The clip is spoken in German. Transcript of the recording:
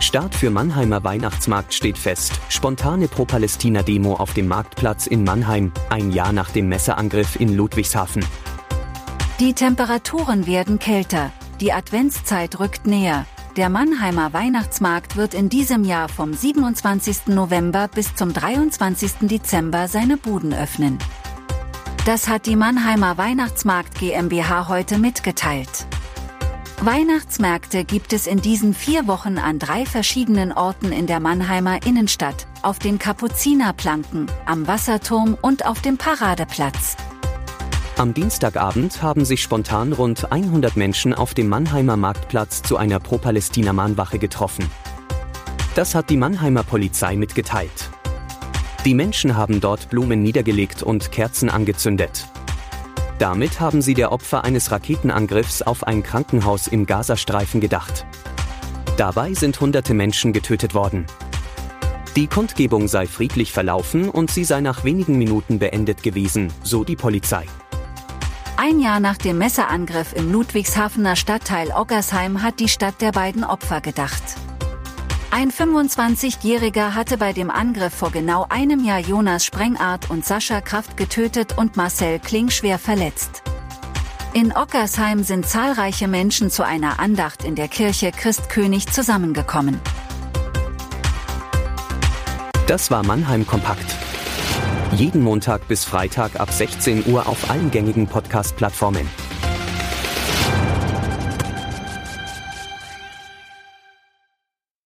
Start für Mannheimer Weihnachtsmarkt steht fest. Spontane Pro-Palästina-Demo auf dem Marktplatz in Mannheim, ein Jahr nach dem Messerangriff in Ludwigshafen. Die Temperaturen werden kälter, die Adventszeit rückt näher. Der Mannheimer Weihnachtsmarkt wird in diesem Jahr vom 27. November bis zum 23. Dezember seine Buden öffnen. Das hat die Mannheimer Weihnachtsmarkt GmbH heute mitgeteilt. Weihnachtsmärkte gibt es in diesen vier Wochen an drei verschiedenen Orten in der Mannheimer Innenstadt, auf den Kapuzinerplanken, am Wasserturm und auf dem Paradeplatz. Am Dienstagabend haben sich spontan rund 100 Menschen auf dem Mannheimer Marktplatz zu einer Pro-Palästina-Mahnwache getroffen. Das hat die Mannheimer Polizei mitgeteilt. Die Menschen haben dort Blumen niedergelegt und Kerzen angezündet. Damit haben sie der Opfer eines Raketenangriffs auf ein Krankenhaus im Gazastreifen gedacht. Dabei sind hunderte Menschen getötet worden. Die Kundgebung sei friedlich verlaufen und sie sei nach wenigen Minuten beendet gewesen, so die Polizei. Ein Jahr nach dem Messerangriff im Ludwigshafener Stadtteil Oggersheim hat die Stadt der beiden Opfer gedacht. Ein 25-Jähriger hatte bei dem Angriff vor genau einem Jahr Jonas Sprengart und Sascha Kraft getötet und Marcel Kling schwer verletzt. In Ockersheim sind zahlreiche Menschen zu einer Andacht in der Kirche Christkönig zusammengekommen. Das war Mannheim Kompakt. Jeden Montag bis Freitag ab 16 Uhr auf allen gängigen Podcast-Plattformen.